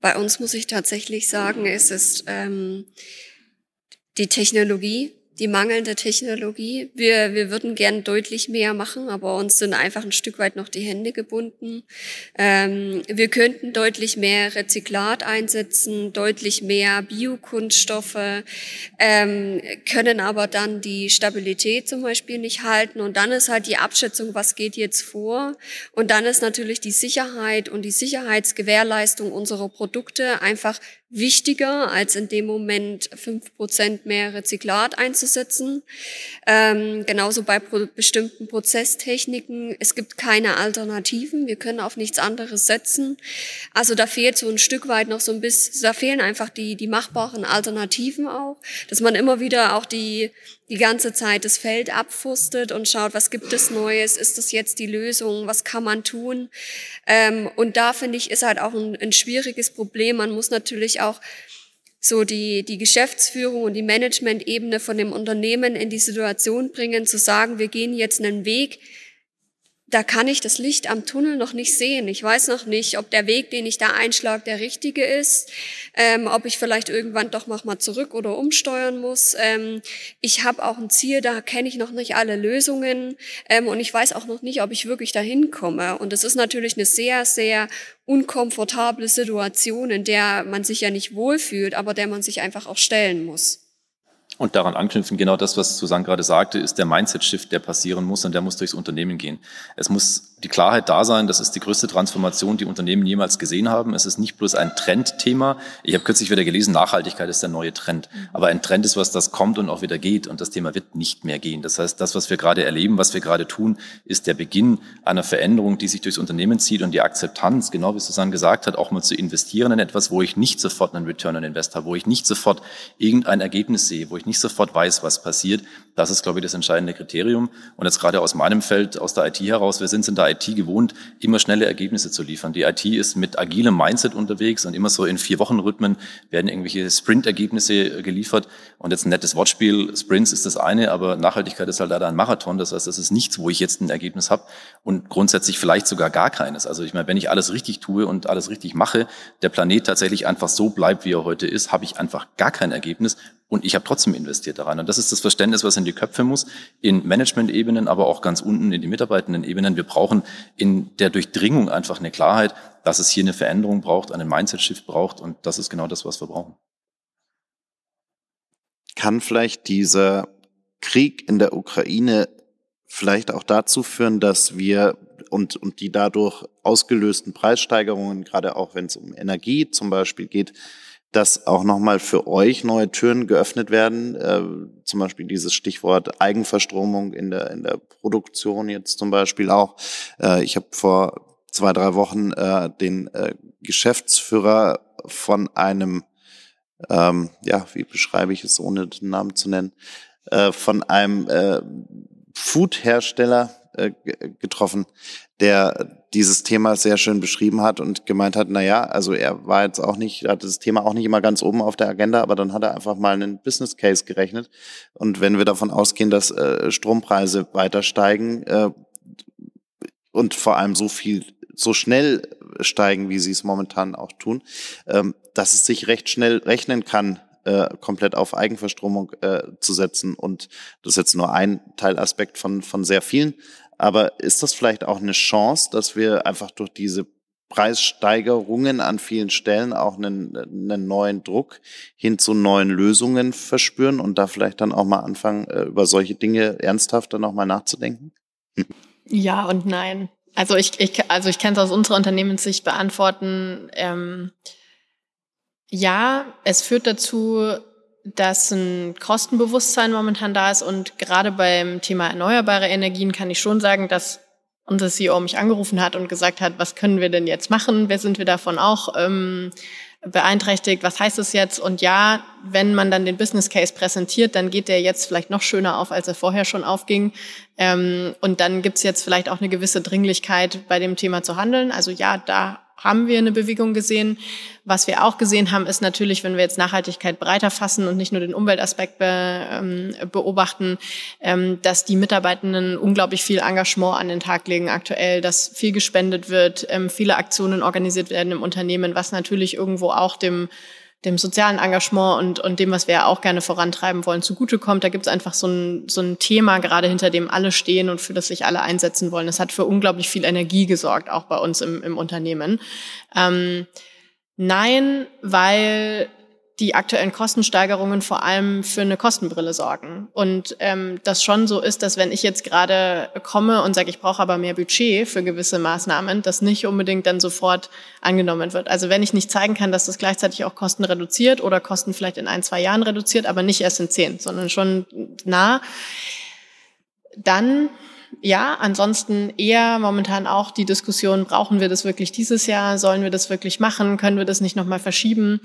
S6: Bei uns muss ich tatsächlich sagen, es ist ähm, die Technologie, die mangelnde Technologie. Wir, wir würden gern deutlich mehr machen, aber uns sind einfach ein Stück weit noch die Hände gebunden. Ähm, wir könnten deutlich mehr Rezyklat einsetzen, deutlich mehr Biokunststoffe, ähm, können aber dann die Stabilität zum Beispiel nicht halten. Und dann ist halt die Abschätzung, was geht jetzt vor. Und dann ist natürlich die Sicherheit und die Sicherheitsgewährleistung unserer Produkte einfach wichtiger, als in dem Moment fünf Prozent mehr Rezyklat einzusetzen. Ähm, genauso bei pro bestimmten Prozesstechniken. Es gibt keine Alternativen. Wir können auf nichts anderes setzen. Also da fehlt so ein Stück weit noch so ein bisschen, da fehlen einfach die, die machbaren Alternativen auch, dass man immer wieder auch die, die ganze Zeit das Feld abfustet und schaut, was gibt es Neues, ist das jetzt die Lösung, was kann man tun. Ähm, und da finde ich, ist halt auch ein, ein schwieriges Problem. Man muss natürlich auch so die, die Geschäftsführung und die Management-Ebene von dem Unternehmen in die Situation bringen, zu sagen, wir gehen jetzt einen Weg, da kann ich das Licht am Tunnel noch nicht sehen. Ich weiß noch nicht, ob der Weg, den ich da einschlage, der richtige ist, ähm, ob ich vielleicht irgendwann doch noch mal zurück oder umsteuern muss. Ähm, ich habe auch ein Ziel, da kenne ich noch nicht alle Lösungen ähm, und ich weiß auch noch nicht, ob ich wirklich dahin komme. Und das ist natürlich eine sehr, sehr unkomfortable Situation, in der man sich ja nicht wohlfühlt, aber der man sich einfach auch stellen muss.
S4: Und daran anknüpfen, genau das, was Susanne gerade sagte, ist der Mindset-Shift, der passieren muss und der muss durchs Unternehmen gehen. Es muss die Klarheit da sein, das ist die größte Transformation, die Unternehmen jemals gesehen haben. Es ist nicht bloß ein Trendthema. Ich habe kürzlich wieder gelesen, Nachhaltigkeit ist der neue Trend. Aber ein Trend ist was, das kommt und auch wieder geht und das Thema wird nicht mehr gehen. Das heißt, das, was wir gerade erleben, was wir gerade tun, ist der Beginn einer Veränderung, die sich durchs Unternehmen zieht und die Akzeptanz, genau wie Susanne gesagt hat, auch mal zu investieren in etwas, wo ich nicht sofort einen Return on Invest habe, wo ich nicht sofort irgendein Ergebnis sehe, wo ich nicht sofort weiß, was passiert. Das ist, glaube ich, das entscheidende Kriterium. Und jetzt gerade aus meinem Feld, aus der IT heraus, wir sind in der IT gewohnt, immer schnelle Ergebnisse zu liefern. Die IT ist mit agilem Mindset unterwegs und immer so in vier Wochen Rhythmen werden irgendwelche Sprint-Ergebnisse geliefert. Und jetzt ein nettes Wortspiel, Sprints ist das eine, aber Nachhaltigkeit ist halt leider ein Marathon. Das heißt, das ist nichts, wo ich jetzt ein Ergebnis habe und grundsätzlich vielleicht sogar gar keines. Also ich meine, wenn ich alles richtig tue und alles richtig mache, der Planet tatsächlich einfach so bleibt, wie er heute ist, habe ich einfach gar kein Ergebnis und ich habe trotzdem investiert daran. Und das ist das Verständnis, was in die Köpfe muss, in Management-Ebenen, aber auch ganz unten in die mitarbeitenden Ebenen. Wir brauchen in der Durchdringung einfach eine Klarheit, dass es hier eine Veränderung braucht, einen Mindset-Shift braucht. Und das ist genau das, was wir brauchen.
S3: Kann vielleicht dieser Krieg in der Ukraine vielleicht auch dazu führen, dass wir und, und die dadurch ausgelösten Preissteigerungen, gerade auch wenn es um Energie zum Beispiel geht, dass auch nochmal für euch neue Türen geöffnet werden. Äh, zum Beispiel dieses Stichwort Eigenverstromung in der, in der Produktion jetzt zum Beispiel auch. Äh, ich habe vor zwei, drei Wochen äh, den äh, Geschäftsführer von einem, ähm, ja, wie beschreibe ich es, ohne den Namen zu nennen, äh, von einem äh, Food-Hersteller äh, getroffen, der dieses Thema sehr schön beschrieben hat und gemeint hat, na ja, also er war jetzt auch nicht, hat das Thema auch nicht immer ganz oben auf der Agenda, aber dann hat er einfach mal einen Business Case gerechnet. Und wenn wir davon ausgehen, dass äh, Strompreise weiter steigen äh, und vor allem so viel, so schnell steigen, wie sie es momentan auch tun, ähm, dass es sich recht schnell rechnen kann, äh, komplett auf Eigenverstromung äh, zu setzen. Und das ist jetzt nur ein Teilaspekt von, von sehr vielen. Aber ist das vielleicht auch eine Chance, dass wir einfach durch diese Preissteigerungen an vielen Stellen auch einen, einen neuen Druck hin zu neuen Lösungen verspüren und da vielleicht dann auch mal anfangen, äh, über solche Dinge ernsthafter nochmal nachzudenken?
S5: Ja und nein. Also ich, ich also ich kann es aus unserer Unternehmenssicht beantworten. Ähm, ja, es führt dazu, dass ein Kostenbewusstsein momentan da ist und gerade beim Thema erneuerbare Energien kann ich schon sagen, dass unser CEO mich angerufen hat und gesagt hat, was können wir denn jetzt machen? Wer sind wir davon auch ähm, beeinträchtigt? Was heißt es jetzt? Und ja, wenn man dann den Business Case präsentiert, dann geht der jetzt vielleicht noch schöner auf, als er vorher schon aufging. Ähm, und dann gibt's jetzt vielleicht auch eine gewisse Dringlichkeit bei dem Thema zu handeln. Also ja, da haben wir eine Bewegung gesehen. Was wir auch gesehen haben, ist natürlich, wenn wir jetzt Nachhaltigkeit breiter fassen und nicht nur den Umweltaspekt be, ähm, beobachten, ähm, dass die Mitarbeitenden unglaublich viel Engagement an den Tag legen aktuell, dass viel gespendet wird, ähm, viele Aktionen organisiert werden im Unternehmen, was natürlich irgendwo auch dem dem sozialen Engagement und, und dem, was wir ja auch gerne vorantreiben wollen, zugutekommt. Da gibt es einfach so ein, so ein Thema, gerade hinter dem alle stehen und für das sich alle einsetzen wollen. Es hat für unglaublich viel Energie gesorgt, auch bei uns im, im Unternehmen. Ähm, nein, weil die aktuellen Kostensteigerungen vor allem für eine Kostenbrille sorgen. Und ähm, das schon so ist, dass wenn ich jetzt gerade komme und sage, ich brauche aber mehr Budget für gewisse Maßnahmen, das nicht unbedingt dann sofort angenommen wird. Also wenn ich nicht zeigen kann, dass das gleichzeitig auch Kosten reduziert oder Kosten vielleicht in ein, zwei Jahren reduziert, aber nicht erst in zehn, sondern schon nah, dann ja, ansonsten eher momentan auch die Diskussion, brauchen wir das wirklich dieses Jahr? Sollen wir das wirklich machen? Können wir das nicht nochmal verschieben?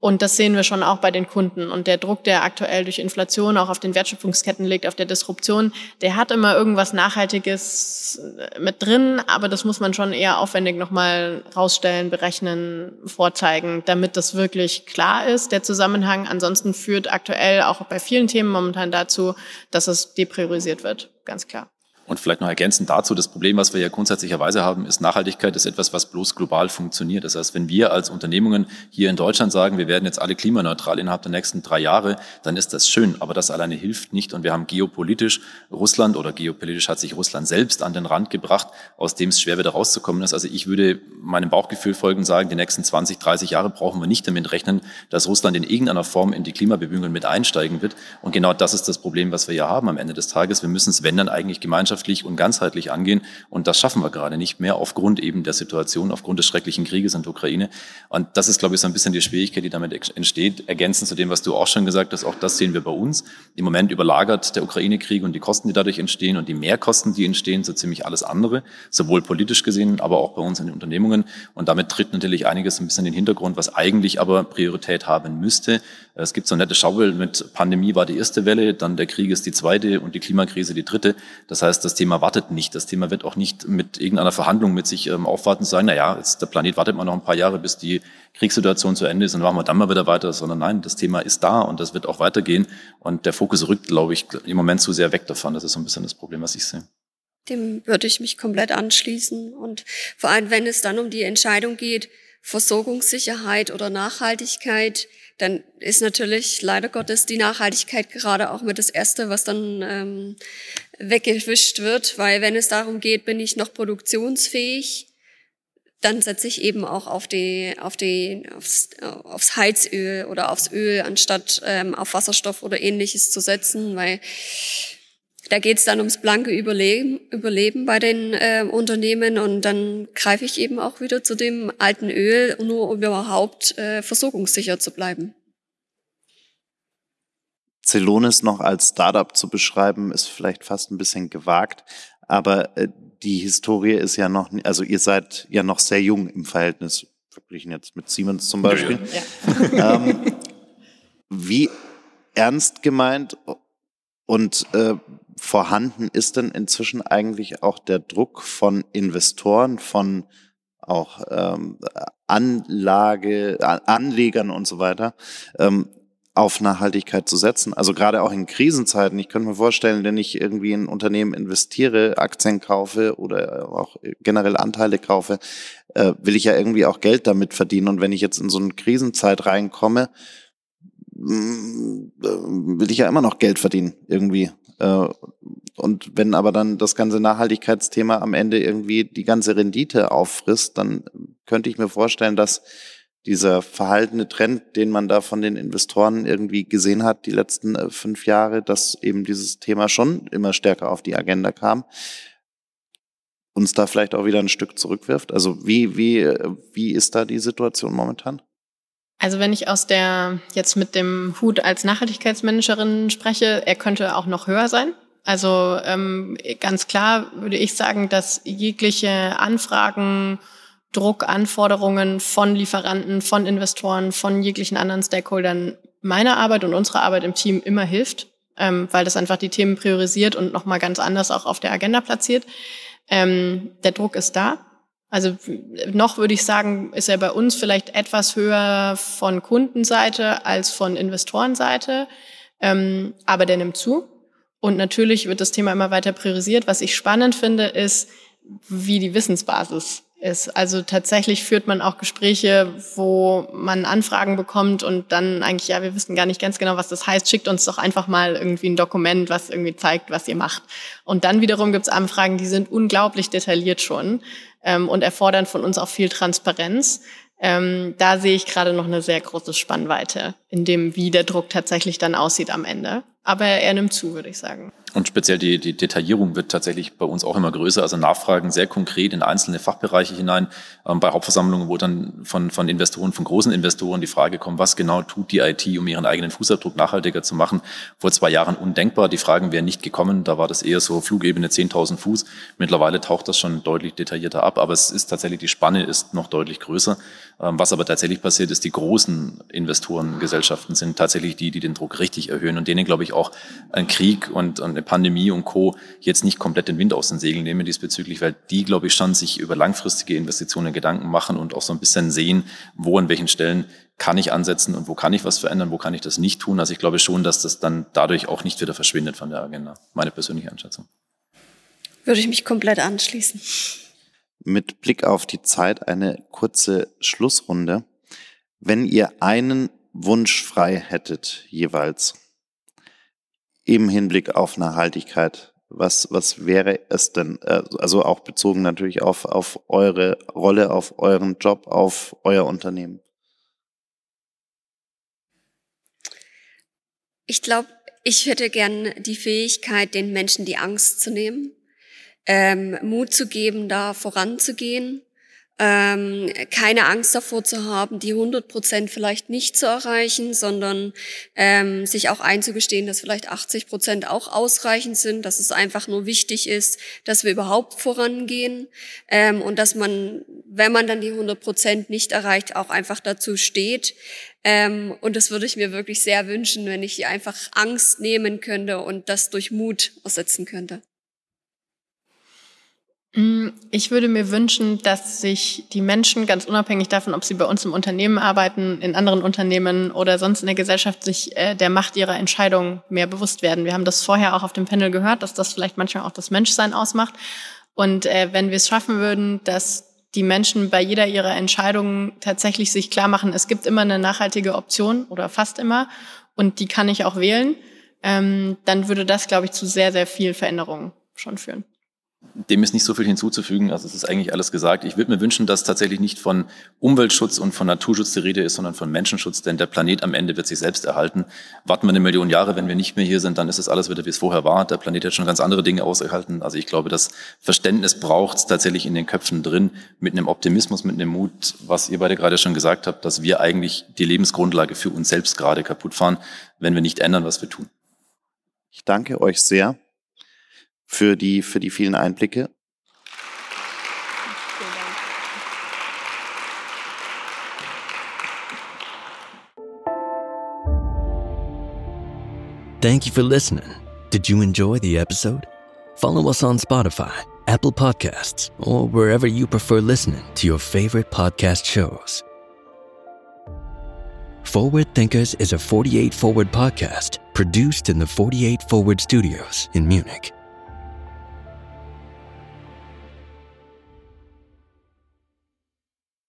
S5: Und das sehen wir schon auch bei den Kunden. Und der Druck, der aktuell durch Inflation auch auf den Wertschöpfungsketten liegt, auf der Disruption, der hat immer irgendwas Nachhaltiges mit drin, aber das muss man schon eher aufwendig nochmal rausstellen, berechnen, vorzeigen, damit das wirklich klar ist, der Zusammenhang. Ansonsten führt aktuell auch bei vielen Themen momentan dazu, dass es depriorisiert wird, ganz klar.
S4: Und vielleicht noch ergänzend dazu, das Problem, was wir ja grundsätzlicherweise haben, ist Nachhaltigkeit ist etwas, was bloß global funktioniert. Das heißt, wenn wir als Unternehmungen hier in Deutschland sagen, wir werden jetzt alle klimaneutral innerhalb der nächsten drei Jahre, dann ist das schön, aber das alleine hilft nicht. Und wir haben geopolitisch Russland oder geopolitisch hat sich Russland selbst an den Rand gebracht, aus dem es schwer wieder rauszukommen ist. Also ich würde meinem Bauchgefühl folgen sagen, die nächsten 20, 30 Jahre brauchen wir nicht damit rechnen, dass Russland in irgendeiner Form in die Klimabemühungen mit einsteigen wird. Und genau das ist das Problem, was wir ja haben am Ende des Tages. Wir müssen es, wenn dann eigentlich gemeinschaftlich gemeinschaftlich und ganzheitlich angehen. Und das schaffen wir gerade nicht mehr aufgrund eben der Situation, aufgrund des schrecklichen Krieges in der Ukraine. Und das ist, glaube ich, so ein bisschen die Schwierigkeit, die damit entsteht. Ergänzend zu dem, was du auch schon gesagt hast, auch das sehen wir bei uns. Im Moment überlagert der Ukraine-Krieg und die Kosten, die dadurch entstehen und die Mehrkosten, die entstehen, so ziemlich alles andere, sowohl politisch gesehen, aber auch bei uns in den Unternehmungen. Und damit tritt natürlich einiges ein bisschen in den Hintergrund, was eigentlich aber Priorität haben müsste. Es gibt so nette Schaubild mit Pandemie war die erste Welle, dann der Krieg ist die zweite und die Klimakrise die dritte. Das heißt, das Thema wartet nicht. Das Thema wird auch nicht mit irgendeiner Verhandlung mit sich ähm, aufwarten und sagen, na jetzt der Planet wartet mal noch ein paar Jahre, bis die Kriegssituation zu Ende ist und dann machen wir dann mal wieder weiter, sondern nein, das Thema ist da und das wird auch weitergehen. Und der Fokus rückt, glaube ich, im Moment zu sehr weg davon. Das ist so ein bisschen das Problem, was ich sehe.
S6: Dem würde ich mich komplett anschließen. Und vor allem, wenn es dann um die Entscheidung geht, Versorgungssicherheit oder Nachhaltigkeit, dann ist natürlich leider Gottes die Nachhaltigkeit gerade auch mit das Erste, was dann ähm, weggewischt wird, weil wenn es darum geht, bin ich noch produktionsfähig, dann setze ich eben auch auf die, auf die, aufs, aufs Heizöl oder aufs Öl, anstatt ähm, auf Wasserstoff oder ähnliches zu setzen, weil da geht es dann ums blanke Überleben, Überleben bei den äh, Unternehmen und dann greife ich eben auch wieder zu dem alten Öl, nur um überhaupt äh, versorgungssicher zu bleiben.
S3: Celonis noch als Startup zu beschreiben, ist vielleicht fast ein bisschen gewagt, aber äh, die Historie ist ja noch, also ihr seid ja noch sehr jung im Verhältnis, verglichen jetzt mit Siemens zum Beispiel. Ja. ähm, wie ernst gemeint und äh, vorhanden ist denn inzwischen eigentlich auch der Druck von Investoren, von auch ähm, Anlage, Anlegern und so weiter, ähm, auf Nachhaltigkeit zu setzen. Also gerade auch in Krisenzeiten. Ich könnte mir vorstellen, wenn ich irgendwie in Unternehmen investiere, Aktien kaufe oder auch generell Anteile kaufe, äh, will ich ja irgendwie auch Geld damit verdienen. Und wenn ich jetzt in so eine Krisenzeit reinkomme, will ich ja immer noch Geld verdienen irgendwie. Äh, und wenn aber dann das ganze Nachhaltigkeitsthema am Ende irgendwie die ganze Rendite auffrisst, dann könnte ich mir vorstellen, dass dieser verhaltene Trend, den man da von den Investoren irgendwie gesehen hat, die letzten äh, fünf Jahre, dass eben dieses Thema schon immer stärker auf die Agenda kam, uns da vielleicht auch wieder ein Stück zurückwirft? Also wie, wie, äh, wie ist da die Situation momentan?
S5: Also wenn ich aus der, jetzt mit dem Hut als Nachhaltigkeitsmanagerin spreche, er könnte auch noch höher sein. Also ähm, ganz klar würde ich sagen, dass jegliche Anfragen, Druck, Anforderungen von Lieferanten, von Investoren, von jeglichen anderen Stakeholdern meiner Arbeit und unserer Arbeit im Team immer hilft, ähm, weil das einfach die Themen priorisiert und nochmal ganz anders auch auf der Agenda platziert. Ähm, der Druck ist da. Also noch würde ich sagen, ist er bei uns vielleicht etwas höher von Kundenseite als von Investorenseite, ähm, aber der nimmt zu. Und natürlich wird das Thema immer weiter priorisiert. Was ich spannend finde, ist, wie die Wissensbasis ist. Also tatsächlich führt man auch Gespräche, wo man Anfragen bekommt und dann eigentlich, ja, wir wissen gar nicht ganz genau, was das heißt. Schickt uns doch einfach mal irgendwie ein Dokument, was irgendwie zeigt, was ihr macht. Und dann wiederum gibt's Anfragen, die sind unglaublich detailliert schon ähm, und erfordern von uns auch viel Transparenz. Ähm, da sehe ich gerade noch eine sehr große Spannweite in dem, wie der Druck tatsächlich dann aussieht am Ende. Aber er nimmt zu, würde ich sagen.
S4: Und speziell die, die Detaillierung wird tatsächlich bei uns auch immer größer. Also Nachfragen sehr konkret in einzelne Fachbereiche hinein. Ähm, bei Hauptversammlungen, wo dann von, von Investoren, von großen Investoren die Frage kommt, was genau tut die IT, um ihren eigenen Fußabdruck nachhaltiger zu machen. Vor zwei Jahren undenkbar. Die Fragen wären nicht gekommen. Da war das eher so Flugebene 10.000 Fuß. Mittlerweile taucht das schon deutlich detaillierter ab. Aber es ist tatsächlich, die Spanne ist noch deutlich größer. Ähm, was aber tatsächlich passiert, ist, die großen Investorengesellschaften sind tatsächlich die, die den Druck richtig erhöhen und denen, glaube ich, auch ein Krieg und, und eine Pandemie und Co. jetzt nicht komplett den Wind aus den Segeln nehmen diesbezüglich, weil die, glaube ich, schon sich über langfristige Investitionen Gedanken machen und auch so ein bisschen sehen, wo an welchen Stellen kann ich ansetzen und wo kann ich was verändern, wo kann ich das nicht tun. Also ich glaube schon, dass das dann dadurch auch nicht wieder verschwindet von der Agenda. Meine persönliche Einschätzung.
S6: Würde ich mich komplett anschließen.
S3: Mit Blick auf die Zeit eine kurze Schlussrunde. Wenn ihr einen Wunsch frei hättet jeweils im Hinblick auf Nachhaltigkeit, was, was wäre es denn? Äh, also auch bezogen natürlich auf, auf eure Rolle, auf euren Job, auf euer Unternehmen.
S6: Ich glaube, ich hätte gern die Fähigkeit, den Menschen die Angst zu nehmen, ähm, Mut zu geben, da voranzugehen ähm, keine Angst davor zu haben, die 100 Prozent vielleicht nicht zu erreichen, sondern ähm, sich auch einzugestehen, dass vielleicht 80 Prozent auch ausreichend sind, dass es einfach nur wichtig ist, dass wir überhaupt vorangehen ähm, und dass man, wenn man dann die 100 Prozent nicht erreicht, auch einfach dazu steht. Ähm, und das würde ich mir wirklich sehr wünschen, wenn ich einfach Angst nehmen könnte und das durch Mut ersetzen könnte.
S5: Mm, ich würde mir wünschen, dass sich die Menschen, ganz unabhängig davon, ob sie bei uns im Unternehmen arbeiten, in anderen Unternehmen oder sonst in der Gesellschaft, sich äh, der Macht ihrer Entscheidungen mehr bewusst werden. Wir haben das vorher auch auf dem Panel gehört, dass das vielleicht manchmal auch das Menschsein ausmacht. Und äh, wenn wir es schaffen würden, dass die Menschen bei jeder ihrer Entscheidungen tatsächlich sich klar machen, es gibt immer eine nachhaltige Option oder fast immer und die kann ich auch wählen, ähm, dann würde das, glaube ich, zu sehr, sehr viel Veränderungen schon führen
S4: dem ist nicht so viel hinzuzufügen. Also es ist eigentlich alles gesagt. Ich würde mir wünschen, dass tatsächlich nicht von Umweltschutz und von Naturschutz die Rede ist, sondern von Menschenschutz, denn der Planet am Ende wird sich selbst erhalten. Warten wir eine Million Jahre, wenn wir nicht mehr hier sind, dann ist es alles wieder, wie es vorher war. Der Planet hat schon ganz andere Dinge ausgehalten. Also ich glaube, das Verständnis braucht es tatsächlich in den Köpfen drin, mit einem Optimismus, mit einem Mut, was ihr beide gerade schon gesagt habt, dass wir eigentlich die Lebensgrundlage für uns selbst gerade kaputt fahren, wenn wir nicht ändern, was wir tun.
S3: Ich danke euch sehr für die, für die vielen Einblicke.
S2: Thank you for listening. Did you enjoy the episode? Follow us on Spotify, Apple Podcasts, or wherever you prefer listening to your favorite podcast shows. Forward Thinkers is a 48 Forward podcast produced in the 48 Forward studios in Munich.